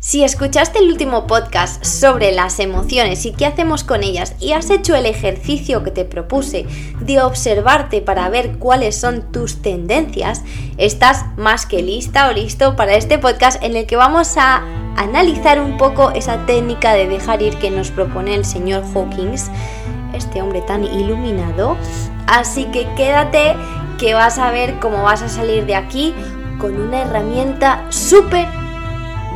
Si escuchaste el último podcast sobre las emociones y qué hacemos con ellas y has hecho el ejercicio que te propuse de observarte para ver cuáles son tus tendencias, estás más que lista o listo para este podcast en el que vamos a analizar un poco esa técnica de dejar ir que nos propone el señor Hawkins, este hombre tan iluminado. Así que quédate que vas a ver cómo vas a salir de aquí con una herramienta súper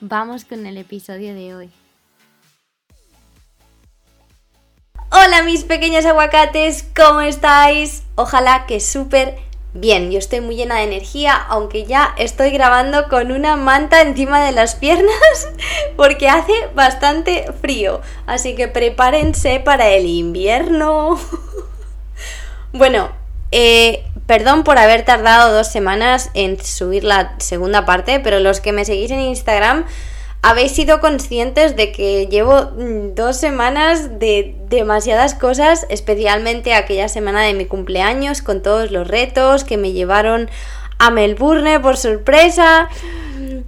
vamos con el episodio de hoy. Hola mis pequeños aguacates, ¿cómo estáis? Ojalá que súper bien. Yo estoy muy llena de energía, aunque ya estoy grabando con una manta encima de las piernas porque hace bastante frío. Así que prepárense para el invierno. bueno, eh, perdón por haber tardado dos semanas en subir la segunda parte, pero los que me seguís en Instagram habéis sido conscientes de que llevo mm, dos semanas de demasiadas cosas, especialmente aquella semana de mi cumpleaños con todos los retos que me llevaron a Melbourne por sorpresa.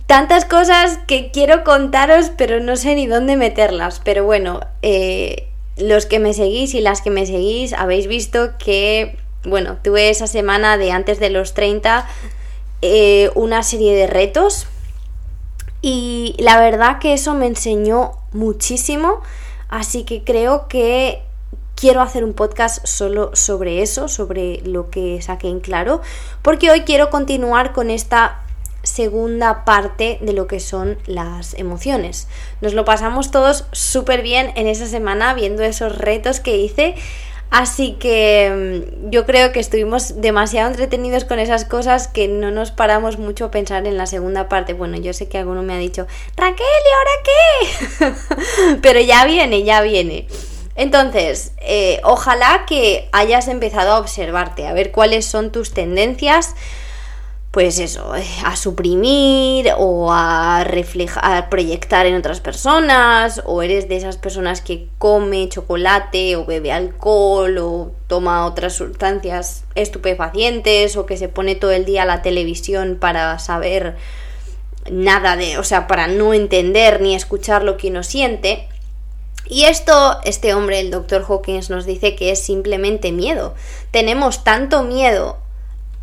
Tantas cosas que quiero contaros, pero no sé ni dónde meterlas. Pero bueno, eh, los que me seguís y las que me seguís habéis visto que, bueno, tuve esa semana de antes de los 30 eh, una serie de retos y la verdad que eso me enseñó muchísimo, así que creo que quiero hacer un podcast solo sobre eso, sobre lo que saqué en claro, porque hoy quiero continuar con esta segunda parte de lo que son las emociones. Nos lo pasamos todos súper bien en esa semana viendo esos retos que hice. Así que mm, yo creo que estuvimos demasiado entretenidos con esas cosas que no nos paramos mucho a pensar en la segunda parte. Bueno, yo sé que alguno me ha dicho, Raquel, ¿y ahora qué? Pero ya viene, ya viene. Entonces, eh, ojalá que hayas empezado a observarte, a ver cuáles son tus tendencias pues eso, eh, a suprimir o a reflejar, a proyectar en otras personas, o eres de esas personas que come chocolate o bebe alcohol o toma otras sustancias estupefacientes o que se pone todo el día a la televisión para saber nada de, o sea, para no entender ni escuchar lo que uno siente. Y esto, este hombre, el doctor Hawkins, nos dice que es simplemente miedo. Tenemos tanto miedo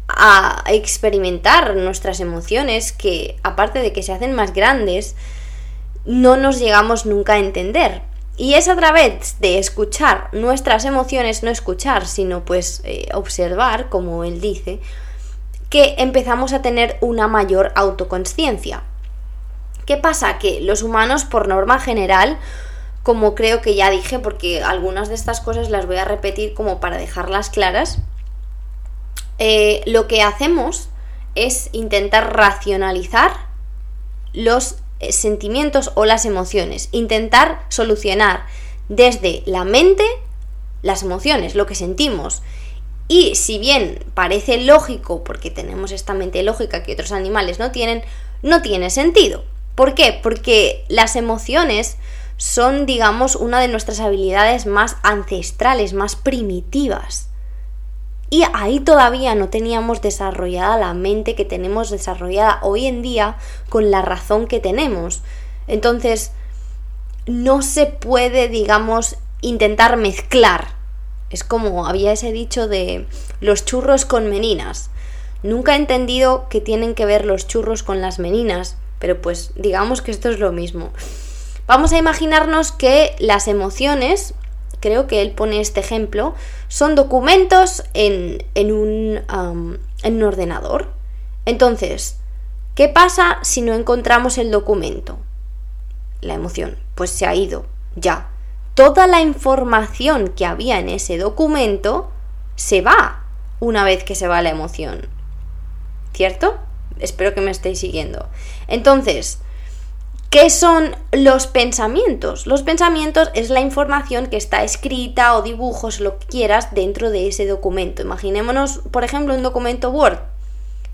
a experimentar nuestras emociones que, aparte de que se hacen más grandes, no nos llegamos nunca a entender. Y es a través de escuchar nuestras emociones, no escuchar, sino pues eh, observar, como él dice, que empezamos a tener una mayor autoconsciencia. ¿Qué pasa? Que los humanos, por norma general, como creo que ya dije, porque algunas de estas cosas las voy a repetir como para dejarlas claras, eh, lo que hacemos es intentar racionalizar los eh, sentimientos o las emociones, intentar solucionar desde la mente las emociones, lo que sentimos. Y si bien parece lógico, porque tenemos esta mente lógica que otros animales no tienen, no tiene sentido. ¿Por qué? Porque las emociones son, digamos, una de nuestras habilidades más ancestrales, más primitivas. Y ahí todavía no teníamos desarrollada la mente que tenemos desarrollada hoy en día con la razón que tenemos. Entonces, no se puede, digamos, intentar mezclar. Es como había ese dicho de los churros con meninas. Nunca he entendido que tienen que ver los churros con las meninas, pero pues digamos que esto es lo mismo. Vamos a imaginarnos que las emociones creo que él pone este ejemplo, son documentos en, un, en un ordenador. Entonces, ¿qué pasa si no encontramos el documento? La emoción, pues se ha ido, ya. Toda la información que había en ese documento se va una vez que se va la emoción. ¿Cierto? Espero que me estéis siguiendo. Entonces, ¿qué son los pensamientos. Los pensamientos es la información que está escrita o dibujos, lo que quieras, dentro de ese documento. Imaginémonos, por ejemplo, un documento Word.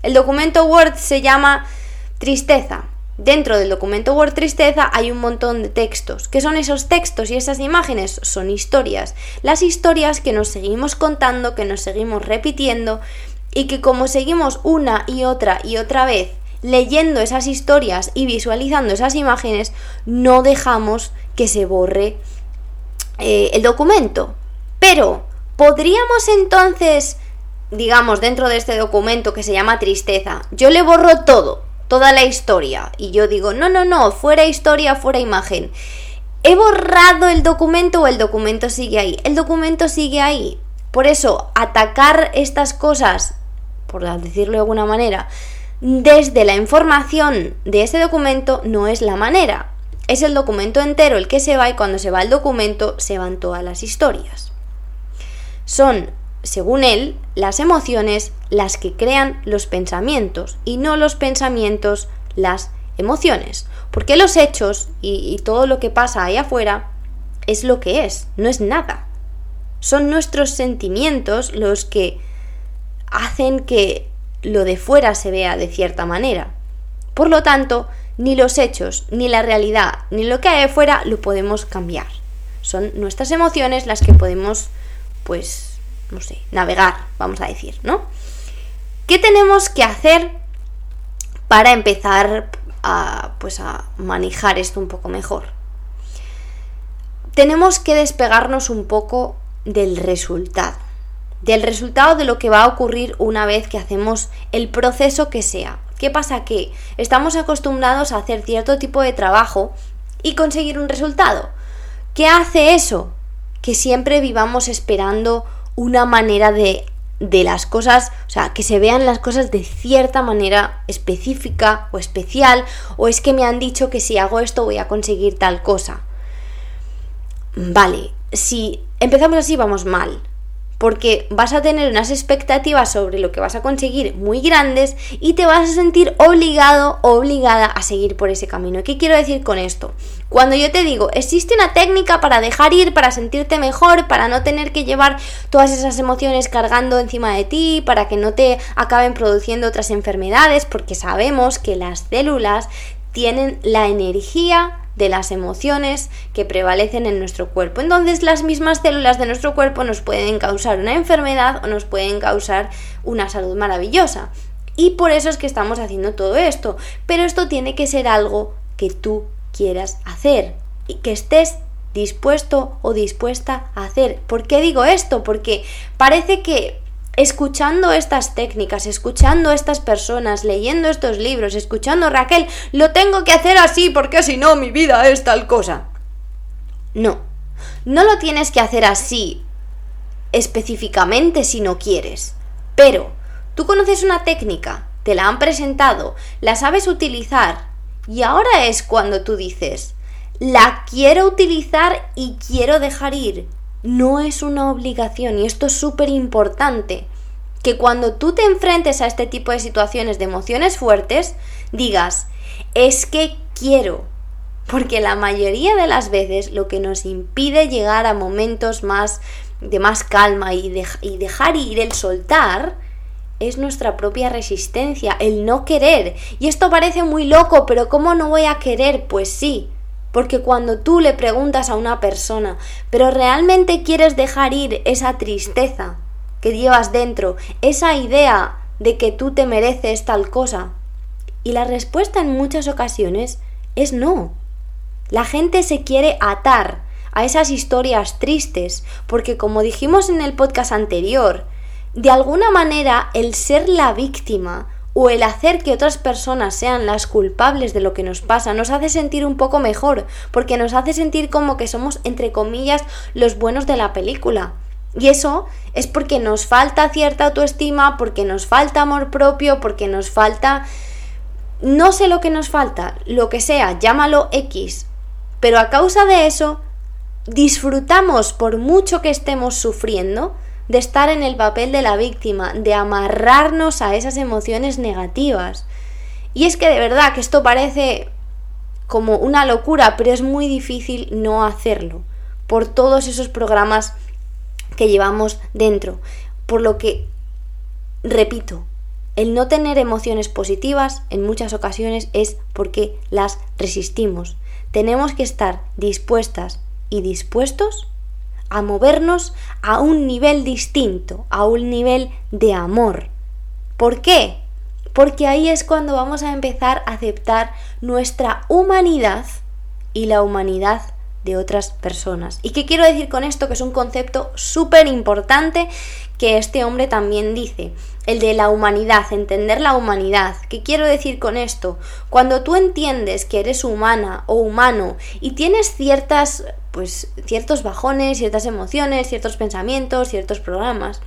El documento Word se llama tristeza. Dentro del documento Word Tristeza hay un montón de textos. ¿Qué son esos textos y esas imágenes? Son historias. Las historias que nos seguimos contando, que nos seguimos repitiendo y que como seguimos una y otra y otra vez leyendo esas historias y visualizando esas imágenes, no dejamos que se borre eh, el documento. Pero, ¿podríamos entonces, digamos, dentro de este documento que se llama tristeza, yo le borro todo, toda la historia, y yo digo, no, no, no, fuera historia, fuera imagen. ¿He borrado el documento o el documento sigue ahí? El documento sigue ahí. Por eso, atacar estas cosas, por decirlo de alguna manera, desde la información de ese documento no es la manera. Es el documento entero el que se va y cuando se va el documento se van todas las historias. Son, según él, las emociones las que crean los pensamientos y no los pensamientos las emociones. Porque los hechos y, y todo lo que pasa ahí afuera es lo que es, no es nada. Son nuestros sentimientos los que hacen que lo de fuera se vea de cierta manera. Por lo tanto, ni los hechos, ni la realidad, ni lo que hay afuera lo podemos cambiar. Son nuestras emociones las que podemos, pues, no sé, navegar, vamos a decir, ¿no? ¿Qué tenemos que hacer para empezar a, pues, a manejar esto un poco mejor? Tenemos que despegarnos un poco del resultado del resultado de lo que va a ocurrir una vez que hacemos el proceso que sea. ¿Qué pasa? Que estamos acostumbrados a hacer cierto tipo de trabajo y conseguir un resultado. ¿Qué hace eso? Que siempre vivamos esperando una manera de, de las cosas, o sea, que se vean las cosas de cierta manera específica o especial, o es que me han dicho que si hago esto voy a conseguir tal cosa. Vale, si empezamos así vamos mal porque vas a tener unas expectativas sobre lo que vas a conseguir muy grandes y te vas a sentir obligado o obligada a seguir por ese camino. ¿Qué quiero decir con esto? Cuando yo te digo, existe una técnica para dejar ir, para sentirte mejor, para no tener que llevar todas esas emociones cargando encima de ti, para que no te acaben produciendo otras enfermedades, porque sabemos que las células tienen la energía de las emociones que prevalecen en nuestro cuerpo. Entonces las mismas células de nuestro cuerpo nos pueden causar una enfermedad o nos pueden causar una salud maravillosa. Y por eso es que estamos haciendo todo esto. Pero esto tiene que ser algo que tú quieras hacer y que estés dispuesto o dispuesta a hacer. ¿Por qué digo esto? Porque parece que escuchando estas técnicas, escuchando estas personas, leyendo estos libros, escuchando Raquel, lo tengo que hacer así porque si no mi vida es tal cosa. No, no lo tienes que hacer así específicamente si no quieres. Pero tú conoces una técnica, te la han presentado, la sabes utilizar y ahora es cuando tú dices, la quiero utilizar y quiero dejar ir no es una obligación y esto es súper importante. Que cuando tú te enfrentes a este tipo de situaciones de emociones fuertes, digas, es que quiero. Porque la mayoría de las veces lo que nos impide llegar a momentos más de más calma y, y dejar ir el soltar es nuestra propia resistencia, el no querer. Y esto parece muy loco, pero ¿cómo no voy a querer? Pues sí, porque cuando tú le preguntas a una persona, pero realmente quieres dejar ir esa tristeza que llevas dentro, esa idea de que tú te mereces tal cosa, y la respuesta en muchas ocasiones es no. La gente se quiere atar a esas historias tristes, porque como dijimos en el podcast anterior, de alguna manera el ser la víctima o el hacer que otras personas sean las culpables de lo que nos pasa nos hace sentir un poco mejor, porque nos hace sentir como que somos, entre comillas, los buenos de la película. Y eso es porque nos falta cierta autoestima, porque nos falta amor propio, porque nos falta... No sé lo que nos falta, lo que sea, llámalo X. Pero a causa de eso, disfrutamos por mucho que estemos sufriendo, de estar en el papel de la víctima, de amarrarnos a esas emociones negativas. Y es que de verdad que esto parece como una locura, pero es muy difícil no hacerlo por todos esos programas que llevamos dentro. Por lo que, repito, el no tener emociones positivas en muchas ocasiones es porque las resistimos. Tenemos que estar dispuestas y dispuestos a movernos a un nivel distinto, a un nivel de amor. ¿Por qué? Porque ahí es cuando vamos a empezar a aceptar nuestra humanidad y la humanidad de otras personas. ¿Y qué quiero decir con esto? Que es un concepto súper importante que este hombre también dice, el de la humanidad, entender la humanidad. ¿Qué quiero decir con esto? Cuando tú entiendes que eres humana o humano y tienes ciertas, pues, ciertos bajones, ciertas emociones, ciertos pensamientos, ciertos programas,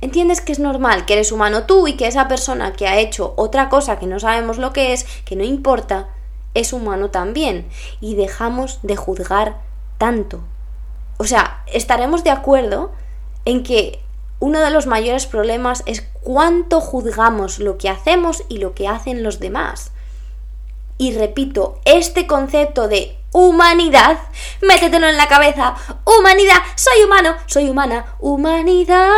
entiendes que es normal que eres humano tú y que esa persona que ha hecho otra cosa que no sabemos lo que es, que no importa, es humano también y dejamos de juzgar tanto. O sea, estaremos de acuerdo en que uno de los mayores problemas es cuánto juzgamos lo que hacemos y lo que hacen los demás. Y repito, este concepto de humanidad, métetelo en la cabeza. Humanidad, soy humano, soy humana, humanidad.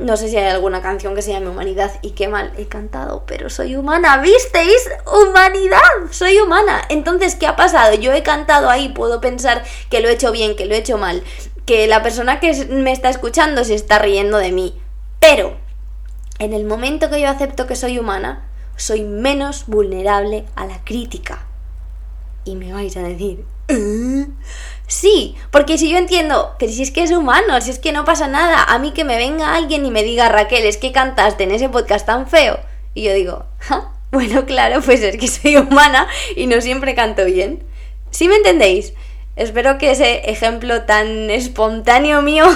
No sé si hay alguna canción que se llame humanidad y qué mal he cantado, pero soy humana, ¿visteis? Humanidad, soy humana. Entonces, ¿qué ha pasado? Yo he cantado ahí, puedo pensar que lo he hecho bien, que lo he hecho mal, que la persona que me está escuchando se está riendo de mí. Pero, en el momento que yo acepto que soy humana, soy menos vulnerable a la crítica. Y me vais a decir, ¿Eh? sí, porque si yo entiendo, pero si es que es humano, si es que no pasa nada, a mí que me venga alguien y me diga, Raquel, es que cantaste en ese podcast tan feo, y yo digo, bueno, claro, pues es que soy humana y no siempre canto bien. ¿Sí me entendéis? Espero que ese ejemplo tan espontáneo mío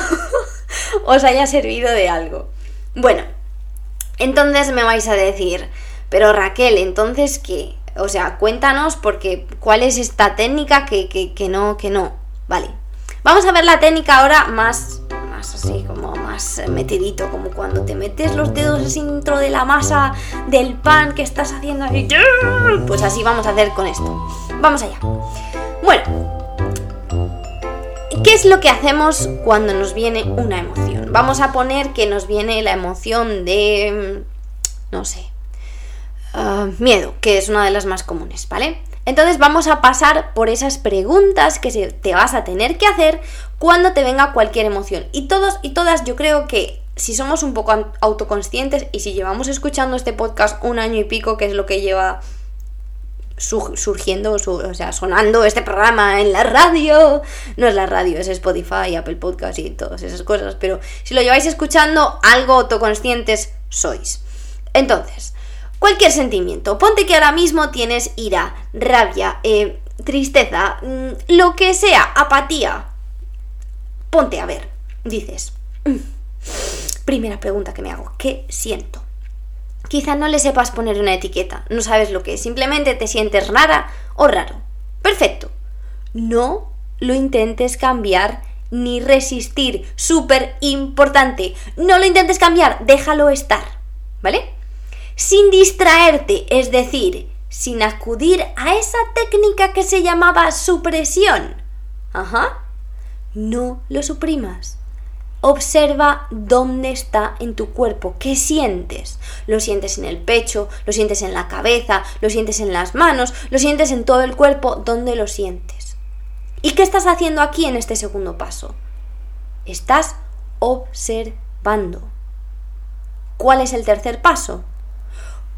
os haya servido de algo. Bueno, entonces me vais a decir, pero Raquel, entonces qué? O sea, cuéntanos porque cuál es esta técnica que, que, no, que no. Vale. Vamos a ver la técnica ahora más, más así, como más metidito, como cuando te metes los dedos dentro de la masa del pan que estás haciendo así. Pues así vamos a hacer con esto. Vamos allá. Bueno, ¿Qué es lo que hacemos cuando nos viene una emoción? Vamos a poner que nos viene la emoción de, no sé, Ah, miedo, que es una de las más comunes, ¿vale? Entonces vamos a pasar por esas preguntas que te vas a tener que hacer cuando te venga cualquier emoción. Y todos y todas yo creo que si somos un poco autoconscientes y si llevamos escuchando este podcast un año y pico, que es lo que lleva surgiendo, o sea, sonando este programa en la radio. No es la radio, es Spotify, Apple Podcast y todas esas cosas. Pero si lo lleváis escuchando, algo autoconscientes sois. Entonces, Cualquier sentimiento. Ponte que ahora mismo tienes ira, rabia, eh, tristeza, mm, lo que sea, apatía. Ponte a ver. Dices. Primera pregunta que me hago. ¿Qué siento? Quizá no le sepas poner una etiqueta, no sabes lo que es, simplemente te sientes rara o raro. Perfecto. No lo intentes cambiar ni resistir. Súper importante. No lo intentes cambiar, déjalo estar. ¿Vale? Sin distraerte, es decir, sin acudir a esa técnica que se llamaba supresión. Ajá. No lo suprimas. Observa dónde está en tu cuerpo, qué sientes. Lo sientes en el pecho, lo sientes en la cabeza, lo sientes en las manos, lo sientes en todo el cuerpo, ¿dónde lo sientes? ¿Y qué estás haciendo aquí en este segundo paso? Estás observando. ¿Cuál es el tercer paso?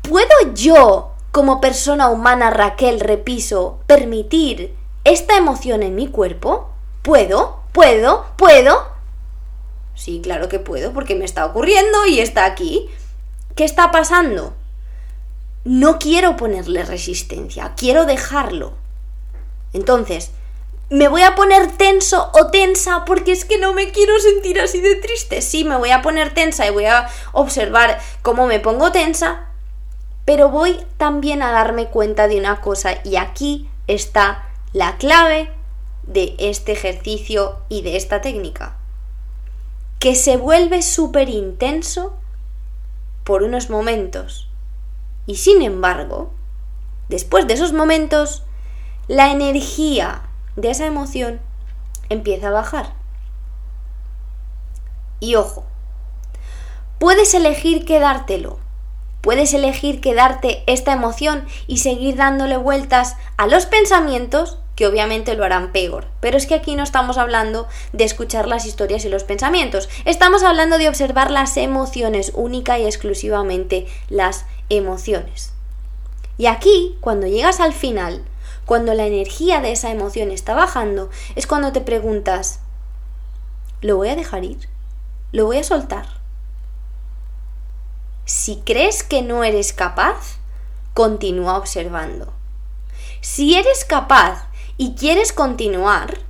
¿Puedo yo, como persona humana Raquel Repiso, permitir esta emoción en mi cuerpo? ¿Puedo? ¿Puedo? ¿Puedo? Sí, claro que puedo, porque me está ocurriendo y está aquí. ¿Qué está pasando? No quiero ponerle resistencia, quiero dejarlo. Entonces, ¿me voy a poner tenso o tensa porque es que no me quiero sentir así de triste? Sí, me voy a poner tensa y voy a observar cómo me pongo tensa, pero voy también a darme cuenta de una cosa y aquí está la clave de este ejercicio y de esta técnica. Que se vuelve súper intenso por unos momentos. Y sin embargo, después de esos momentos, la energía de esa emoción empieza a bajar. Y ojo, puedes elegir quedártelo. Puedes elegir quedarte esta emoción y seguir dándole vueltas a los pensamientos que obviamente lo harán peor. Pero es que aquí no estamos hablando de escuchar las historias y los pensamientos, estamos hablando de observar las emociones, única y exclusivamente las emociones. Y aquí, cuando llegas al final, cuando la energía de esa emoción está bajando, es cuando te preguntas, ¿lo voy a dejar ir? ¿Lo voy a soltar? Si crees que no eres capaz, continúa observando. Si eres capaz y quieres continuar,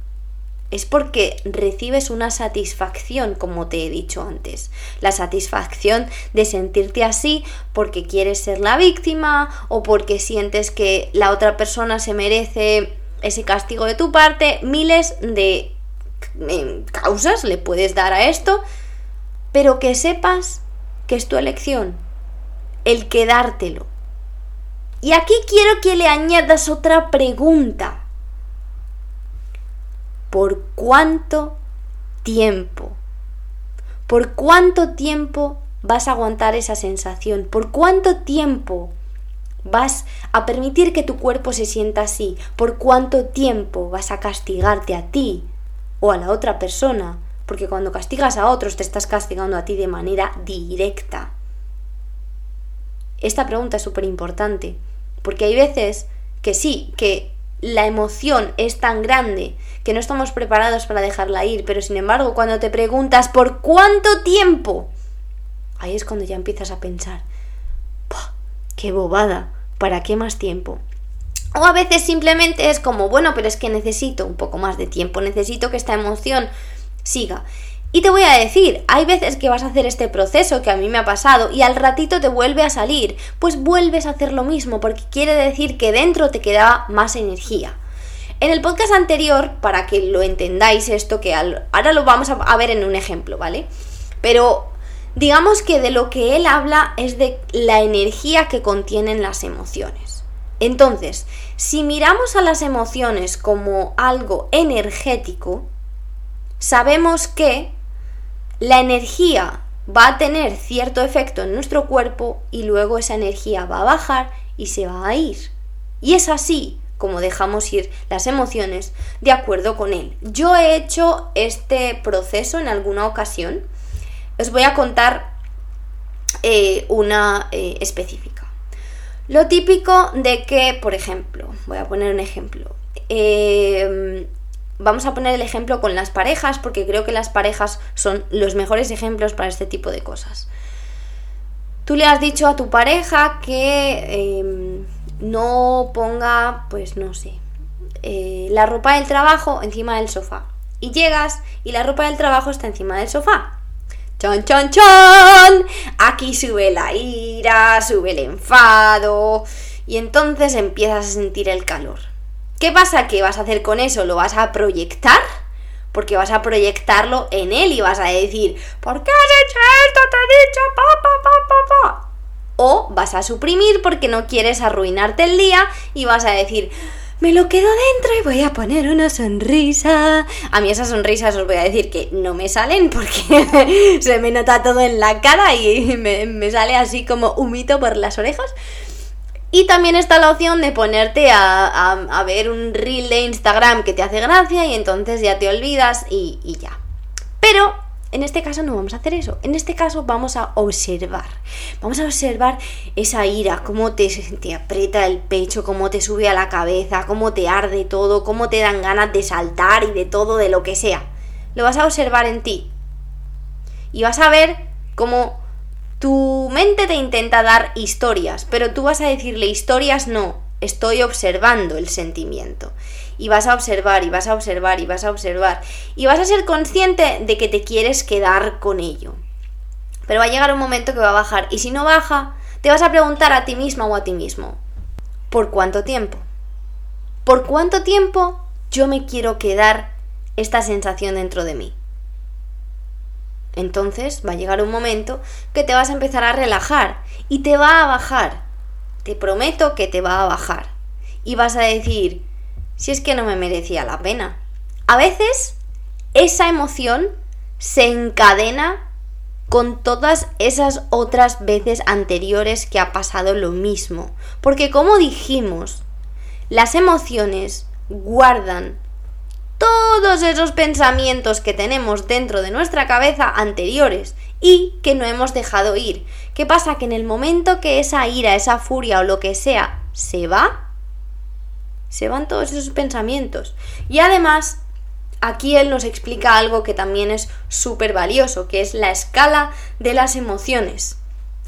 es porque recibes una satisfacción, como te he dicho antes. La satisfacción de sentirte así porque quieres ser la víctima o porque sientes que la otra persona se merece ese castigo de tu parte. Miles de eh, causas le puedes dar a esto, pero que sepas que es tu elección, el quedártelo. Y aquí quiero que le añadas otra pregunta por cuánto tiempo. ¿Por cuánto tiempo vas a aguantar esa sensación? ¿Por cuánto tiempo vas a permitir que tu cuerpo se sienta así? ¿Por cuánto tiempo vas a castigarte a ti o a la otra persona? Porque cuando castigas a otros te estás castigando a ti de manera directa. Esta pregunta es súper importante, porque hay veces que sí, que la emoción es tan grande que no estamos preparados para dejarla ir, pero sin embargo cuando te preguntas por cuánto tiempo, ahí es cuando ya empiezas a pensar, ¡qué bobada! ¿Para qué más tiempo? O a veces simplemente es como, bueno, pero es que necesito un poco más de tiempo, necesito que esta emoción siga. Y te voy a decir, hay veces que vas a hacer este proceso que a mí me ha pasado y al ratito te vuelve a salir, pues vuelves a hacer lo mismo porque quiere decir que dentro te queda más energía. En el podcast anterior, para que lo entendáis esto, que ahora lo vamos a ver en un ejemplo, ¿vale? Pero digamos que de lo que él habla es de la energía que contienen las emociones. Entonces, si miramos a las emociones como algo energético, sabemos que la energía va a tener cierto efecto en nuestro cuerpo y luego esa energía va a bajar y se va a ir. Y es así como dejamos ir las emociones de acuerdo con él. Yo he hecho este proceso en alguna ocasión. Os voy a contar eh, una eh, específica. Lo típico de que, por ejemplo, voy a poner un ejemplo. Eh, vamos a poner el ejemplo con las parejas, porque creo que las parejas son los mejores ejemplos para este tipo de cosas. Tú le has dicho a tu pareja que em, no ponga, pues no sé, eh, la ropa del trabajo encima del sofá. Y llegas y la ropa del trabajo está encima del sofá. ¡Chon, chon, chon! Aquí sube la ira, sube el enfado. Y entonces empiezas a sentir el calor. ¿Qué pasa? ¿Qué vas a hacer con eso? ¿Lo vas a proyectar? Porque vas a proyectarlo en él y vas a decir, ¿por qué has hecho esto? Te he dicho, pa, pa, pa, pa, pa. O vas a suprimir porque no quieres arruinarte el día y vas a decir, me lo quedo dentro y voy a poner una sonrisa. A mí esas sonrisas os voy a decir que no me salen porque se me nota todo en la cara y me, me sale así como humito por las orejas. Y también está la opción de ponerte a, ver un reel de Instagram que te hace gracia y entonces ya te olvidas y, y ya. Pero en este caso no vamos a hacer eso. En este caso vamos a observar. Vamos a observar esa ira, cómo te, te, aprieta el pecho, cómo te sube a la cabeza, cómo te arde todo, cómo te dan ganas de saltar y de todo, de lo que sea. Lo vas a observar en ti. Y vas a ver cómo tu mente te intenta dar historias, pero tú vas a decirle historias no, estoy observando el sentimiento. Y vas a observar y vas a observar y vas a observar. Y vas a ser consciente de que te quieres quedar con ello. Pero va a llegar un momento que va a bajar. Y si no baja, te vas a preguntar a ti misma o a ti mismo. ¿Por cuánto tiempo? ¿Por cuánto tiempo yo me quiero quedar esta sensación dentro de mí? Entonces va a llegar un momento que te vas a empezar a relajar y te va a bajar. Te prometo que te va a bajar. Y vas a decir, si es que no me merecía la pena. A veces esa emoción se encadena con todas esas otras veces anteriores que ha pasado lo mismo. Porque como dijimos, las emociones guardan todos esos pensamientos que tenemos dentro de nuestra cabeza anteriores y que no hemos dejado ir. ¿Qué pasa? Que en el momento que esa ira, esa furia o lo que sea se va, se van todos esos pensamientos. Y además, aquí él nos explica algo que también es súper valioso, que es la escala de las emociones.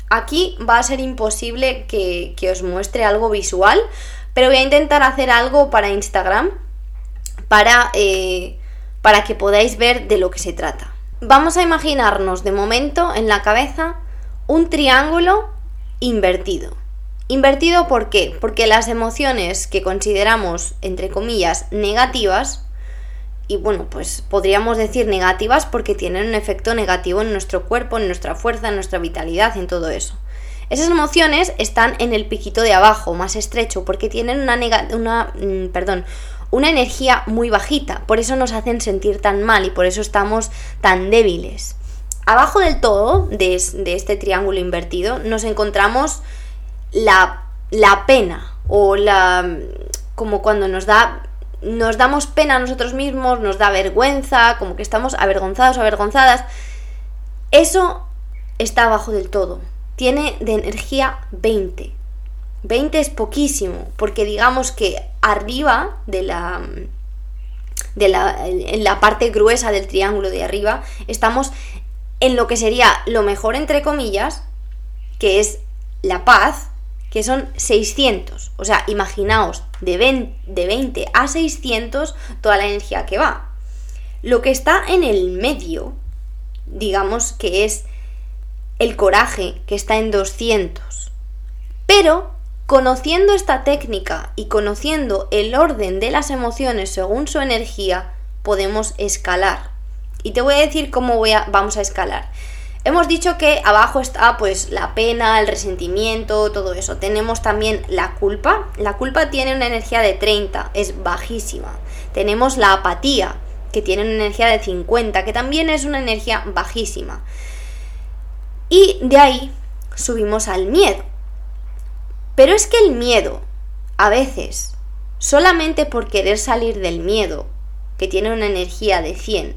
Aquí va a ser imposible que, que os muestre algo visual, pero voy a intentar hacer algo para Instagram para, eh, para que podáis ver de lo que se trata. Vamos a imaginarnos de momento en la cabeza un triángulo invertido. Invertido ¿por qué? Porque las emociones que consideramos, entre comillas, negativas, y bueno, pues podríamos decir negativas porque tienen un efecto negativo en nuestro cuerpo, en nuestra fuerza, en nuestra vitalidad, en todo eso. Esas emociones están en el piquito de abajo, más estrecho, porque tienen una, una mm, perdón, una energía muy bajita, por eso nos hacen sentir tan mal y por eso estamos tan débiles. Abajo del todo de, este triángulo invertido nos encontramos la, la pena o la como cuando nos da nos damos pena a nosotros mismos, nos da vergüenza, como que estamos avergonzados avergonzadas. Eso está abajo del todo. Tiene de energía 20. 20 es poquísimo, porque digamos que arriba de la, de la, en la parte gruesa del triángulo de arriba, estamos en lo que sería lo mejor entre comillas, que es la paz, que son 600. O sea, imaginaos de 20, de 20 a 600 toda la energía que va. Lo que está en el medio, digamos que es el coraje, que está en 200. Pero Conociendo esta técnica y conociendo el orden de las emociones según su energía, podemos escalar. Y te voy a decir cómo vamos a escalar. Hemos dicho que abajo está pues la pena, el resentimiento, todo eso. Tenemos también la culpa. La culpa tiene una energía de 30, es bajísima. Tenemos la apatía, que tiene una energía de 50, que también es una energía bajísima. Y de ahí subimos al miedo pero es que el miedo, a veces, solamente por querer salir del miedo, que tiene una energía de 100,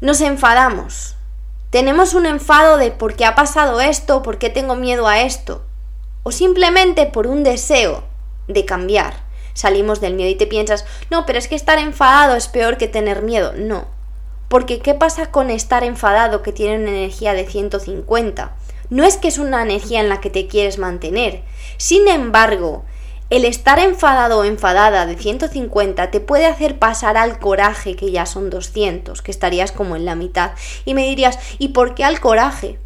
nos enfadamos. Tenemos un enfado de por qué ha pasado esto, por qué tengo miedo a esto, o simplemente por un deseo de cambiar. Salimos del miedo y te piensas, no, pero es que estar enfadado es peor que tener miedo. No, porque ¿qué pasa con estar enfadado que tiene una energía de 150? No es que es una energía en la que te quieres mantener. Sin embargo, el estar enfadado o enfadada de 150 te puede hacer pasar al coraje, que ya son 200, que estarías como en la mitad. Y me dirías, ¿y por qué al coraje?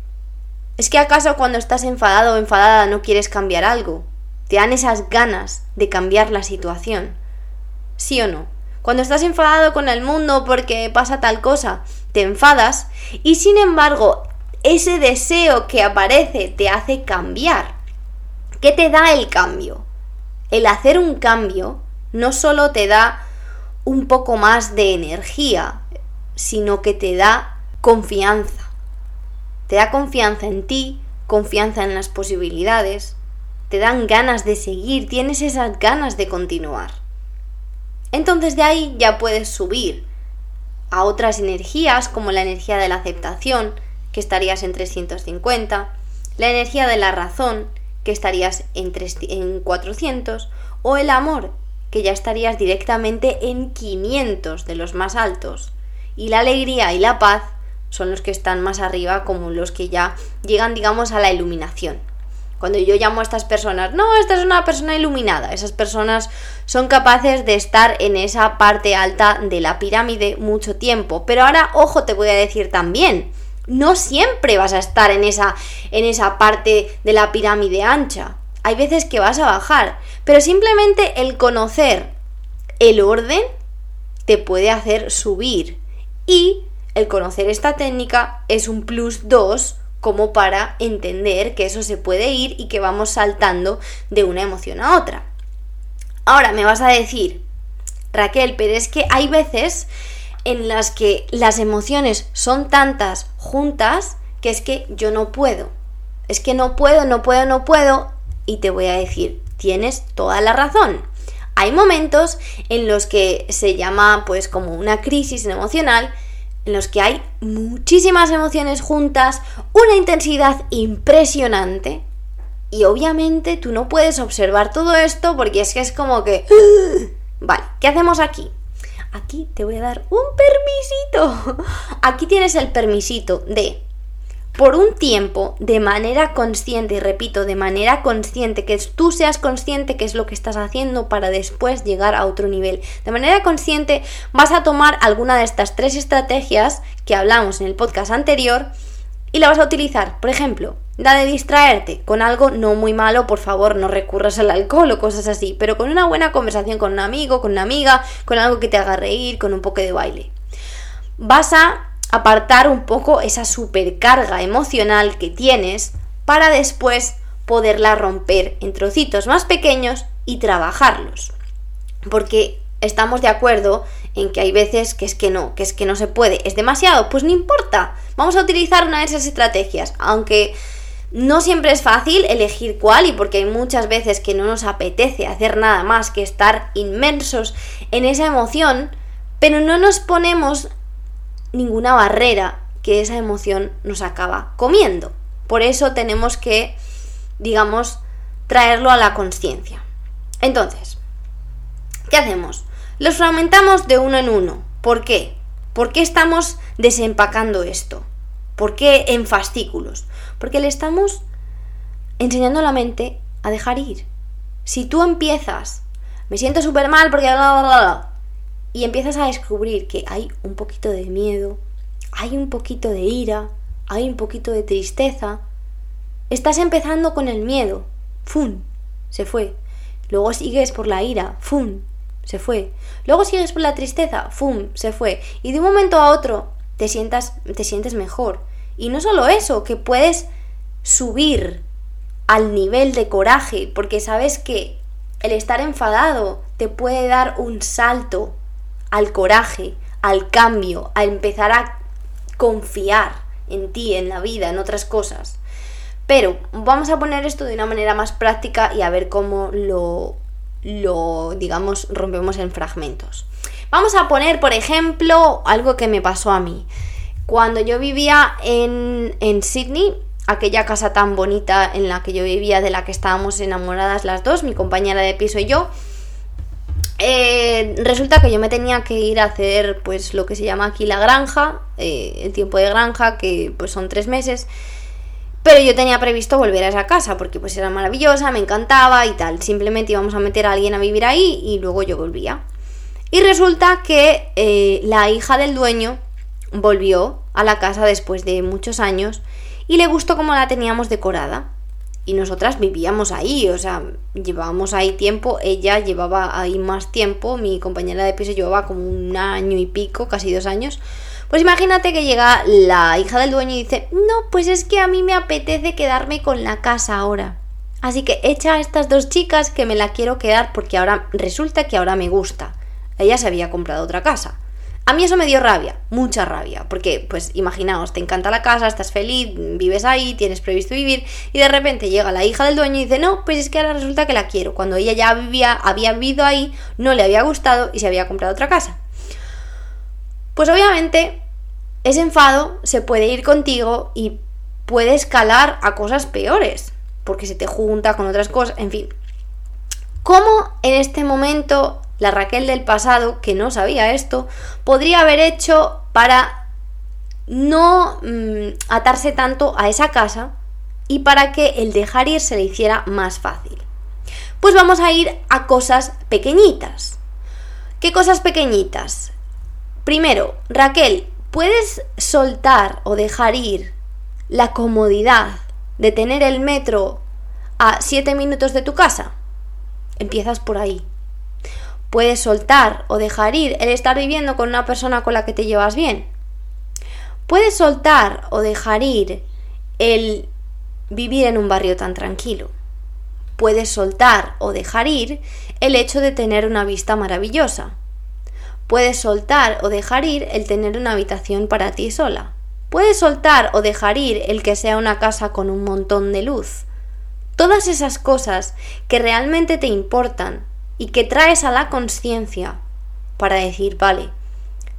¿Es que acaso cuando estás enfadado o enfadada no quieres cambiar algo? ¿Te dan esas ganas de cambiar la situación? ¿Sí o no? Cuando estás enfadado con el mundo porque pasa tal cosa, te enfadas y sin embargo ese deseo que aparece te hace cambiar. ¿Qué te da el cambio? El hacer un cambio no solo te da un poco más de energía, sino que te da confianza. Te da confianza en ti, confianza en las posibilidades, te dan ganas de seguir, tienes esas ganas de continuar. Entonces de ahí ya puedes subir a otras energías como la energía de la aceptación, que estarías en 350, la energía de la razón, que estarías en, en 400, o el amor, que ya estarías directamente en 500 de los más altos. Y la alegría y la paz son los que están más arriba, como los que ya llegan, digamos, a la iluminación. Cuando yo llamo a estas personas, no, esta es una persona iluminada, esas personas son capaces de estar en esa parte alta de la pirámide mucho tiempo. Pero ahora, ojo, te voy a decir también, no siempre vas a estar en esa, en esa parte de la pirámide ancha. Hay veces que vas a bajar, pero simplemente el conocer el orden te puede hacer subir. Y el conocer esta técnica es un plus 2 como para entender que eso se puede ir y que vamos saltando de una emoción a otra. Ahora me vas a decir, Raquel, pero es que hay veces en las que las emociones son tantas juntas que es que yo no puedo. Es que no puedo, no puedo, no puedo. Y te voy a decir, tienes toda la razón. Hay momentos en los que se llama pues como una crisis emocional, en los que hay muchísimas emociones juntas, una intensidad impresionante. Y obviamente tú no puedes observar todo esto porque es que es como que... Vale, ¿qué hacemos aquí? Aquí te voy a dar un permisito. Aquí tienes el permisito de por un tiempo de manera consciente, y repito, de manera consciente, que tú seas consciente que es lo que estás haciendo para después llegar a otro nivel. De manera consciente vas a tomar alguna de estas tres estrategias que hablamos en el podcast anterior y la vas a utilizar. Por ejemplo, la de distraerte con algo no muy malo, por favor, no recurras al alcohol o cosas así, pero con una buena conversación con un amigo, con una amiga, con algo que te haga reír, con un poco de baile. Vas a apartar un poco esa supercarga emocional que tienes para después poderla romper en trocitos más pequeños y trabajarlos. Porque estamos de acuerdo en que hay veces que es que no, que es que no se puede, es demasiado, pues no importa, vamos a utilizar una de esas estrategias, aunque no siempre es fácil elegir cuál y porque hay muchas veces que no nos apetece hacer nada más que estar inmersos en esa emoción, pero no nos ponemos ninguna barrera que esa emoción nos acaba comiendo. Por eso tenemos que, digamos, traerlo a la conciencia. Entonces, ¿qué hacemos? Los fragmentamos de uno en uno. ¿Por qué? ¿Por qué estamos desempacando esto? ¿Por qué en fascículos? Porque le estamos enseñando a la mente a dejar ir. Si tú empiezas, me siento súper mal porque y empiezas a descubrir que hay un poquito de miedo, hay un poquito de ira, hay un poquito de tristeza. Estás empezando con el miedo, ¡fum! Se fue. Luego sigues por la ira, ¡fum! Se fue. Luego sigues por la tristeza, ¡fum! Se fue. Y de un momento a otro te, sientas, te sientes mejor. Y no solo eso, que puedes subir al nivel de coraje, porque sabes que el estar enfadado te puede dar un salto al coraje, al cambio, a empezar a confiar en ti, en la vida, en otras cosas. Pero vamos a poner esto de una manera más práctica y a ver cómo lo, lo digamos, rompemos en fragmentos. Vamos a poner, por ejemplo, algo que me pasó a mí. Cuando yo vivía en, en Sydney, aquella casa tan bonita en la que yo vivía, de la que estábamos enamoradas las dos, mi compañera de piso y yo, eh, resulta que yo me tenía que ir a hacer pues lo que se llama aquí la granja, eh, el tiempo de granja, que pues son tres meses. Pero yo tenía previsto volver a esa casa porque pues era maravillosa, me encantaba y tal. Simplemente íbamos a meter a alguien a vivir ahí y luego yo volvía. Y resulta que eh, la hija del dueño volvió a la casa después de muchos años y le gustó cómo la teníamos decorada y nosotras vivíamos ahí, o sea, llevábamos ahí tiempo, ella llevaba ahí más tiempo, mi compañera de piso llevaba como un año y pico, casi dos años. Pues imagínate que llega la hija del dueño y dice, no, pues es que a mí me apetece quedarme con la casa ahora. Así que echa a estas dos chicas que me la quiero quedar porque ahora resulta que ahora me gusta. Ella se había comprado otra casa. A mí eso me dio rabia, mucha rabia, porque pues imaginaos, te encanta la casa, estás feliz, vives ahí, tienes previsto vivir y de repente llega la hija del dueño y dice, no, pues es que ahora resulta que la quiero, cuando ella ya vivía, había vivido ahí, no le había gustado y se había comprado otra casa. Pues obviamente ese enfado se puede ir contigo y puede escalar a cosas peores, porque se te junta con otras cosas, en fin. ¿Cómo en este momento la Raquel del pasado, que no sabía esto, podría haber hecho para no mm, atarse tanto a esa casa y para que el dejar ir se le hiciera más fácil. Pues vamos a ir a cosas pequeñitas. ¿Qué cosas pequeñitas? Primero, Raquel, ¿puedes soltar o dejar ir la comodidad de tener el metro a 7 minutos de tu casa? Empiezas por ahí. Puedes soltar o dejar ir el estar viviendo con una persona con la que te llevas bien. Puedes soltar o dejar ir el vivir en un barrio tan tranquilo. puedes soltar o dejar ir el hecho de tener una vista maravillosa. Puedes soltar o dejar ir el tener una habitación para ti sola. Puedes soltar o dejar ir el que sea una casa con un montón de luz. Todas esas cosas que realmente te importan y que traes a la conciencia para decir, vale,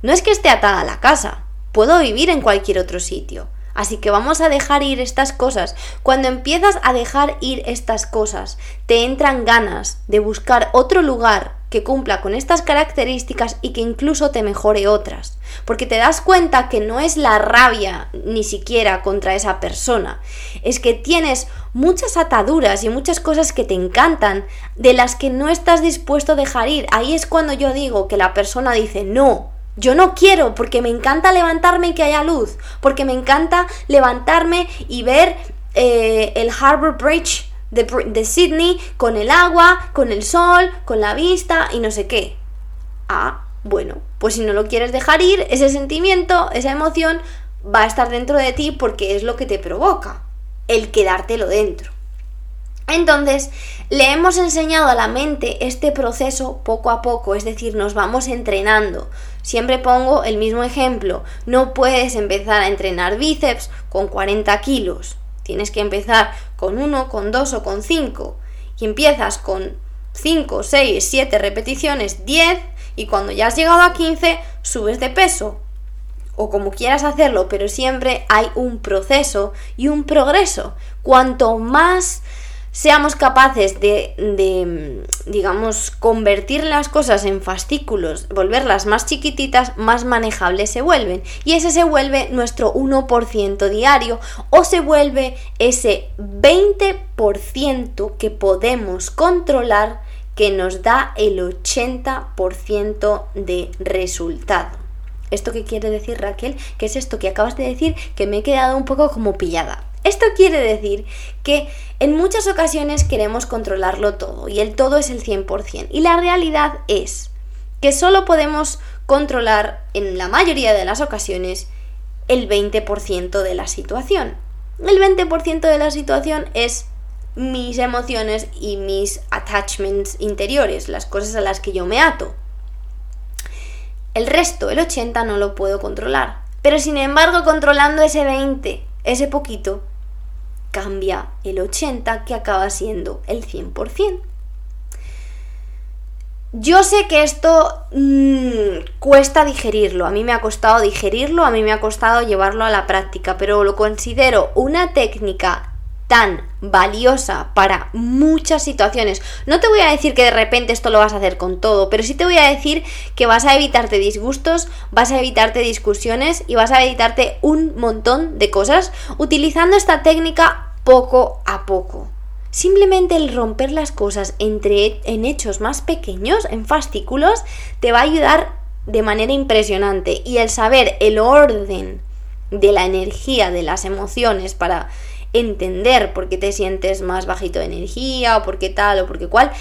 no es que esté atada la casa, puedo vivir en cualquier otro sitio. Así que vamos a dejar ir estas cosas. Cuando empiezas a dejar ir estas cosas, te entran ganas de buscar otro lugar que cumpla con estas características y que incluso te mejore otras. Porque te das cuenta que no es la rabia ni siquiera contra esa persona, es que tienes muchas ataduras y muchas cosas que te encantan de las que no estás dispuesto a dejar ir. Ahí es cuando yo digo que la persona dice no. Yo no quiero porque me encanta levantarme y que haya luz, porque me encanta levantarme y ver eh, el Harbour Bridge de, Sydney con el agua, con el sol, con la vista y no sé qué. Ah, bueno, pues si no lo quieres dejar ir, ese sentimiento, esa emoción va a estar dentro de ti porque es lo que te provoca el quedártelo dentro. Entonces, le hemos enseñado a la mente este proceso poco a poco, es decir, nos vamos entrenando. Siempre pongo el mismo ejemplo, no puedes empezar a entrenar bíceps con 40 kilos, tienes que empezar con 1, con 2 o con 5. Y empiezas con 5, 6, 7 repeticiones, 10 y cuando ya has llegado a 15 subes de peso. O como quieras hacerlo, pero siempre hay un proceso y un progreso. Cuanto más seamos capaces de, digamos, convertir las cosas en fascículos, volverlas más chiquititas, más manejables se vuelven. Y ese se vuelve nuestro 1% diario o se vuelve ese 20% que podemos controlar que nos da el 80% de resultado. ¿Esto qué quiere decir Raquel? ¿Qué es esto que acabas de decir? Que me he quedado un poco como pillada. Esto quiere decir que en muchas ocasiones queremos controlarlo todo y el todo es el 100%. Y la realidad es que solo podemos controlar en la mayoría de las ocasiones el 20% de la situación. El 20% de la situación es mis emociones y mis attachments interiores, las cosas a las que yo me ato. El resto, el 80, no lo puedo controlar. Pero sin embargo, controlando ese 20, ese poquito, cambia el 80 que acaba siendo el 100%. Yo sé que esto mm, cuesta digerirlo, a mí me ha costado digerirlo, a mí me ha costado llevarlo a la práctica, pero lo considero una técnica tan valiosa para muchas situaciones. No te voy a decir que de repente esto lo vas a hacer con todo, pero sí te voy a decir que vas a evitarte disgustos, vas a evitarte discusiones y vas a evitarte un montón de cosas utilizando esta técnica poco a poco. Simplemente el romper las cosas entre, en hechos más pequeños, en fascículos, te va a ayudar de manera impresionante. Y el saber el orden de la energía, de las emociones, para entender por qué te sientes más bajito de energía o por qué tal o por qué cual,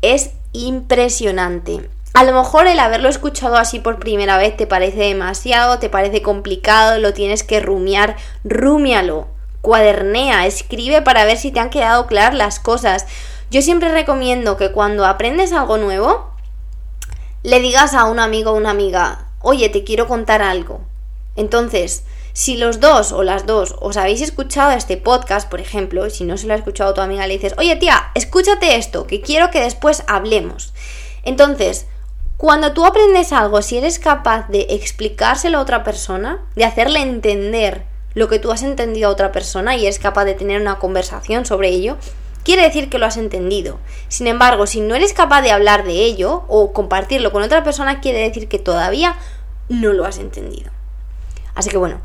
es impresionante. A lo mejor el haberlo escuchado así por primera vez te parece demasiado, te parece complicado, lo tienes que rumiar, rumialo, cuadernea, escribe para ver si te han quedado claras las cosas. Yo siempre recomiendo que cuando aprendes algo nuevo, le digas a un amigo o una amiga, oye, te quiero contar algo. Entonces, si los dos o las dos os habéis escuchado este podcast, por ejemplo, si no se lo ha escuchado tu amiga, le dices, oye tía, escúchate esto, que quiero que después hablemos. Entonces, cuando tú aprendes algo, si eres capaz de explicárselo a otra persona, de hacerle entender lo que tú has entendido a otra persona y eres capaz de tener una conversación sobre ello, quiere decir que lo has entendido. Sin embargo, si no eres capaz de hablar de ello o compartirlo con otra persona, quiere decir que todavía no lo has entendido. Así que bueno,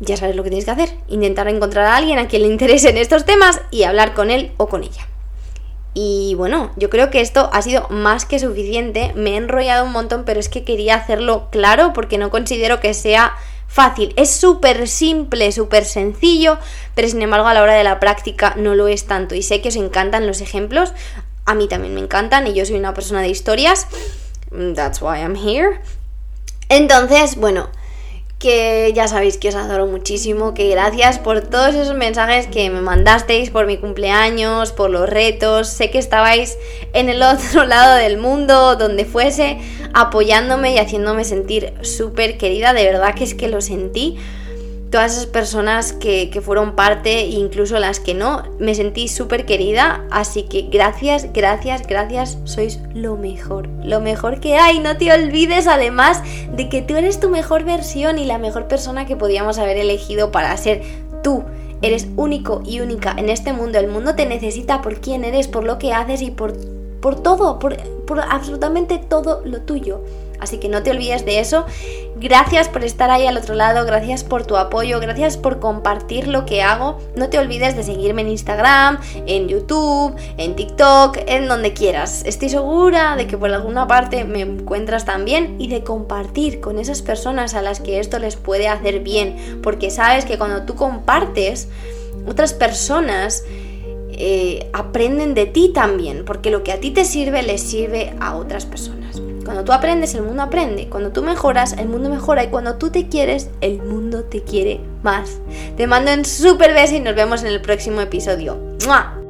ya sabes lo que tienes que hacer. Intentar encontrar a alguien a quien le interesen estos temas y hablar con él o con ella. Y bueno, yo creo que esto ha sido más que suficiente. Me he enrollado un montón, pero es que quería hacerlo claro porque no considero que sea fácil. Es súper simple, súper sencillo, pero sin embargo a la hora de la práctica no lo es tanto. Y sé que os encantan los ejemplos. A mí también me encantan y yo soy una persona de historias. That's why I'm here. Entonces, bueno, que ya sabéis que os adoro muchísimo, que gracias por todos esos mensajes que me mandasteis por mi cumpleaños, por los retos, sé que estabais en el otro lado del mundo, donde fuese, apoyándome y haciéndome sentir súper querida, de verdad que es que lo sentí todas esas personas que, fueron parte, incluso las que no, me sentí súper querida, así que gracias, gracias, gracias, sois lo mejor, lo mejor que hay, no te olvides además de que tú eres tu mejor versión y la mejor persona que podíamos haber elegido para ser tú. Eres único y única en este mundo, el mundo te necesita por quién eres, por lo que haces y por, por todo, por, por absolutamente todo lo tuyo. Así que no te olvides de eso. Gracias por estar ahí al otro lado, gracias por tu apoyo, gracias por compartir lo que hago. No te olvides de seguirme en Instagram, en YouTube, en TikTok, en donde quieras. Estoy segura de que por alguna parte me encuentras también y de compartir con esas personas a las que esto les puede hacer bien. Porque sabes que cuando tú compartes, otras personas eh, aprenden de ti también. Porque lo que a ti te sirve les sirve a otras personas. Cuando tú aprendes, el mundo aprende. Cuando tú mejoras, el mundo mejora. Y cuando tú te quieres, el mundo te quiere más. Te mando un super beso y nos vemos en el próximo episodio. ¡Mua!